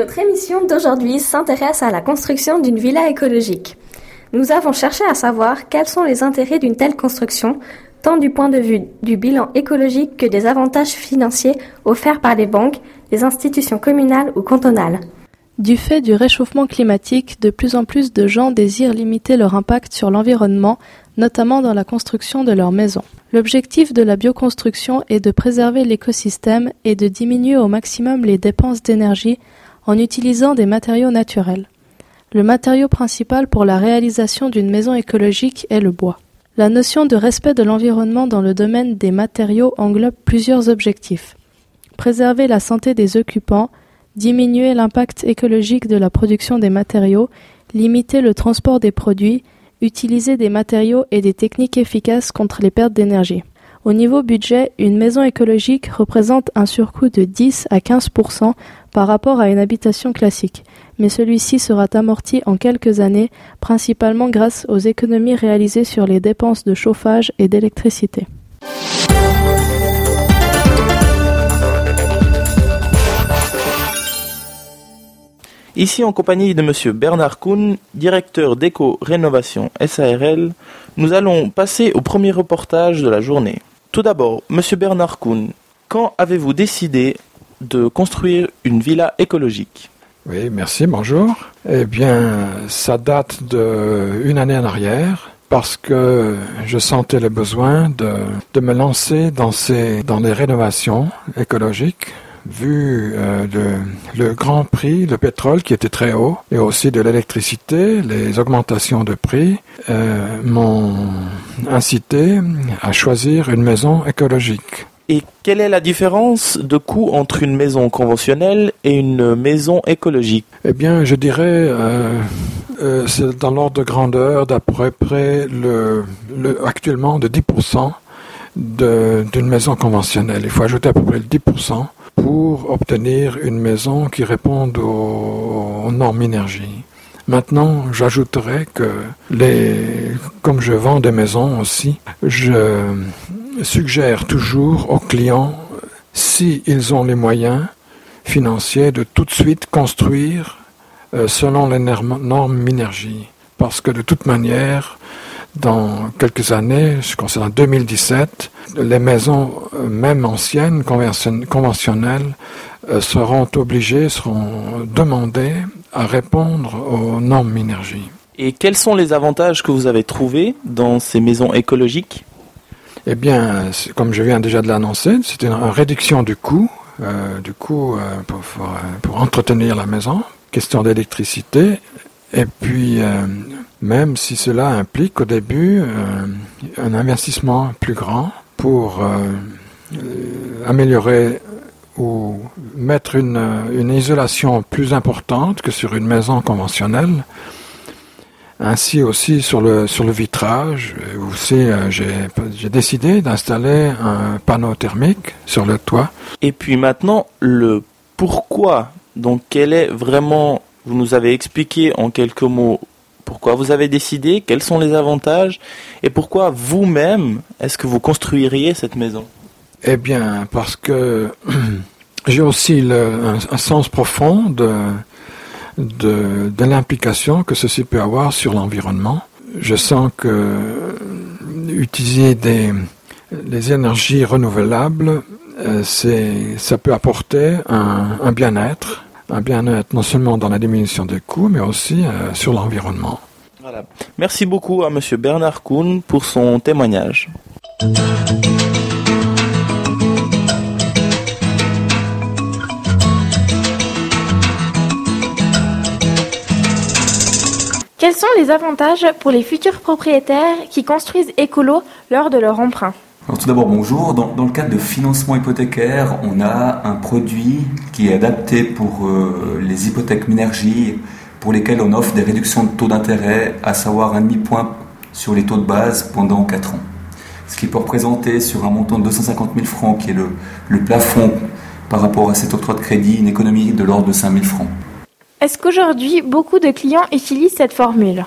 Notre émission d'aujourd'hui s'intéresse à la construction d'une villa écologique. Nous avons cherché à savoir quels sont les intérêts d'une telle construction, tant du point de vue du bilan écologique que des avantages financiers offerts par les banques, les institutions communales ou cantonales. Du fait du réchauffement climatique, de plus en plus de gens désirent limiter leur impact sur l'environnement, notamment dans la construction de leur maison. L'objectif de la bioconstruction est de préserver l'écosystème et de diminuer au maximum les dépenses d'énergie en utilisant des matériaux naturels. Le matériau principal pour la réalisation d'une maison écologique est le bois. La notion de respect de l'environnement dans le domaine des matériaux englobe plusieurs objectifs. Préserver la santé des occupants, diminuer l'impact écologique de la production des matériaux, limiter le transport des produits, utiliser des matériaux et des techniques efficaces contre les pertes d'énergie. Au niveau budget, une maison écologique représente un surcoût de 10 à 15 par rapport à une habitation classique, mais celui-ci sera amorti en quelques années, principalement grâce aux économies réalisées sur les dépenses de chauffage et d'électricité. Ici en compagnie de monsieur Bernard Kuhn, directeur d'éco-rénovation SARL, nous allons passer au premier reportage de la journée. Tout d'abord, monsieur Bernard Kuhn, quand avez-vous décidé de construire une villa écologique Oui, merci, bonjour. Eh bien, ça date d'une année en arrière parce que je sentais le besoin de, me lancer dans, ces, les rénovations écologiques vu euh, le, grand prix, le pétrole qui était très haut, et aussi de l'électricité, les augmentations de prix euh, m'ont incité à choisir une maison écologique. Et quelle est la différence de coût entre une maison conventionnelle et une maison écologique? Eh bien, je dirais, euh, c'est dans l'ordre de grandeur d'à peu près le, actuellement de 10% d'une maison conventionnelle. Il faut ajouter à peu près le 10% pour obtenir une maison qui réponde aux, normes énergie. Maintenant, j'ajouterais que les, comme je vends des maisons aussi, je suggère toujours aux clients, s'ils ont les moyens financiers, de tout de suite construire euh, selon les normes énergie. Parce que de toute manière, dans quelques années, je concerne en 2017, les maisons, euh, même anciennes, conventionnelles, euh, seront obligées, seront demandées à répondre aux normes énergie. Et quels sont les avantages que vous avez trouvés dans ces maisons écologiques? Eh bien, comme je viens déjà de l'annoncer, c'est une, réduction du coût, euh, du coût pour, pour, entretenir la maison, question d'électricité, et puis même si cela implique au début euh, un investissement plus grand pour euh, euh, améliorer ou mettre une, une, isolation plus importante que sur une maison conventionnelle. Ainsi aussi sur le, sur le vitrage, aussi j'ai décidé d'installer un panneau thermique sur le toit. Et puis maintenant, le pourquoi, donc quel est vraiment, vous nous avez expliqué en quelques mots pourquoi vous avez décidé Quels sont les avantages Et pourquoi vous-même est-ce que vous construiriez cette maison? Eh bien, parce que j'ai aussi un, sens profond de, de, l'implication que ceci peut avoir sur l'environnement. Je sens que utiliser des énergies renouvelables, euh, ça peut apporter un bien-être un bien-être non seulement dans la diminution des coûts, mais aussi euh, sur l'environnement. Voilà. Merci beaucoup à M. Bernard Kuhn pour son témoignage. Quels sont les avantages pour les futurs propriétaires qui construisent écolo lors de leur emprunt tout d'abord, bonjour. Dans, le cadre de financement hypothécaire, on a un produit qui est adapté pour euh, les hypothèques Minergie, pour lesquelles on offre des réductions de taux d'intérêt, à savoir un demi-point sur les taux de base pendant 4 ans. Ce qui peut représenter sur un montant de 250 000 francs, qui est le, le plafond par rapport à cet octroi de crédit, une économie de l'ordre de 5 000 francs. Est-ce qu'aujourd'hui, beaucoup de clients utilisent cette formule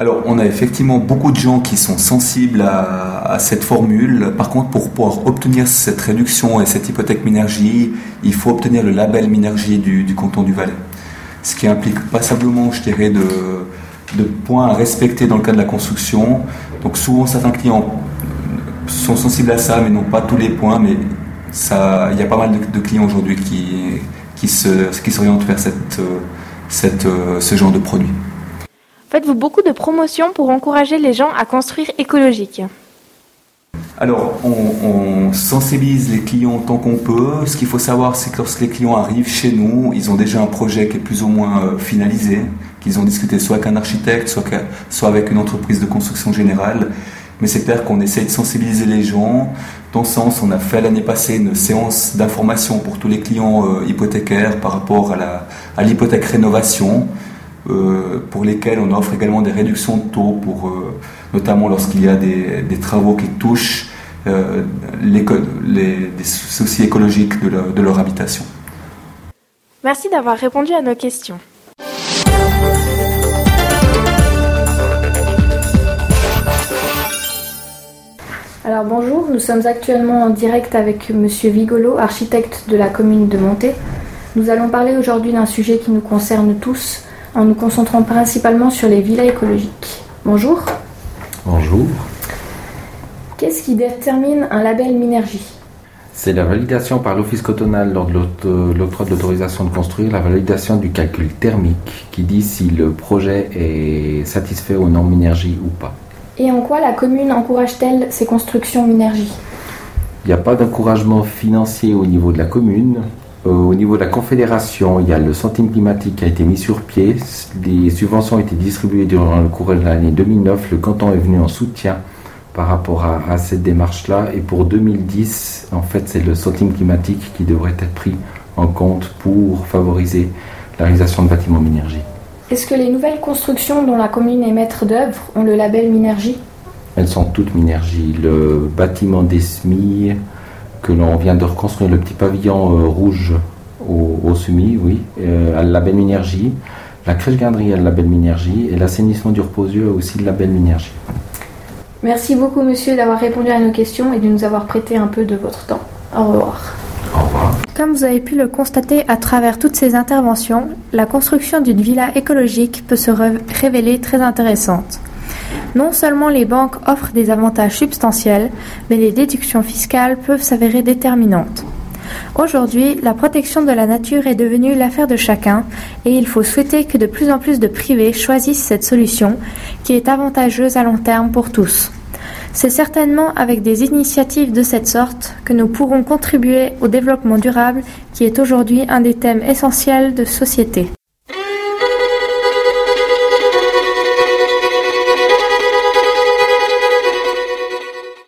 alors, on a effectivement beaucoup de gens qui sont sensibles à, cette formule. Par contre, pour pouvoir obtenir cette réduction et cette hypothèque Minergie, il faut obtenir le label Minergie du, canton du Valais. Ce qui implique passablement, je dirais, de, de points à respecter dans le cas de la construction. Donc, souvent, certains clients sont sensibles à ça, mais non pas tous les points. Mais ça, il y a pas mal de, clients aujourd'hui qui, qui s'orientent vers cette, cette, ce genre de produit. Faites-vous beaucoup de promotions pour encourager les gens à construire écologique? Alors, on, sensibilise les clients tant qu'on peut. Ce qu'il faut savoir, c'est que lorsque les clients arrivent chez nous, ils ont déjà un projet qui est plus ou moins euh, finalisé, qu'ils ont discuté soit avec un architecte, soit, soit avec une entreprise de construction générale. Mais c'est clair qu'on essaie de sensibiliser les gens. Dans ce sens, on a fait l'année passée une séance d'information pour tous les clients euh, hypothécaires par rapport à l'hypothèque rénovation. Euh, pour lesquels on offre également des réductions de taux, pour, euh, notamment lorsqu'il y a des, travaux qui touchent les, soucis écologiques de leur habitation. Merci d'avoir répondu à nos questions. Bonjour, nous sommes actuellement en direct avec Monsieur Vigolo, architecte de la commune de Monté. Nous allons parler aujourd'hui d'un sujet qui nous concerne tous, en nous concentrant principalement sur les villas écologiques. Bonjour. Bonjour. Qu'est-ce qui détermine un label Minergie? C'est la validation par l'Office cotonal lors de l'octroi de l'autorisation de construire, la validation du calcul thermique qui dit si le projet est satisfait aux normes Minergie ou pas. Et en quoi la commune encourage-t-elle ces constructions Minergie Il n'y a pas d'encouragement financier au niveau de la commune. Euh, au niveau de la Confédération, il y a le centime climatique qui a été mis sur pied. Les subventions ont été distribuées durant le cours de l'année 2009. Le canton est venu en soutien par rapport à, cette démarche-là. Et pour 2010, en fait, c'est le centime climatique qui devrait être pris en compte pour favoriser la réalisation de bâtiments Minergie. Est-ce que les nouvelles constructions dont la commune est maître d'œuvre ont le label Minergie? Elles sont toutes Minergie. Le bâtiment des SMI, que l'on vient de reconstruire, le petit pavillon euh, rouge au, au SUMI, oui, euh, à la belle Minergie. La crèche garderie a la belle Minergie et l'assainissement du reposieux a aussi la belle Minergie. Merci beaucoup, monsieur, d'avoir répondu à nos questions et de nous avoir prêté un peu de votre temps. Au revoir. Comme vous avez pu le constater à travers toutes ces interventions, la construction d'une villa écologique peut se révéler très intéressante. Non seulement les banques offrent des avantages substantiels, mais les déductions fiscales peuvent s'avérer déterminantes. Aujourd'hui, la protection de la nature est devenue l'affaire de chacun et il faut souhaiter que de plus en plus de privés choisissent cette solution qui est avantageuse à long terme pour tous. C'est certainement avec des initiatives de cette sorte que nous pourrons contribuer au développement durable qui est aujourd'hui un des thèmes essentiels de société.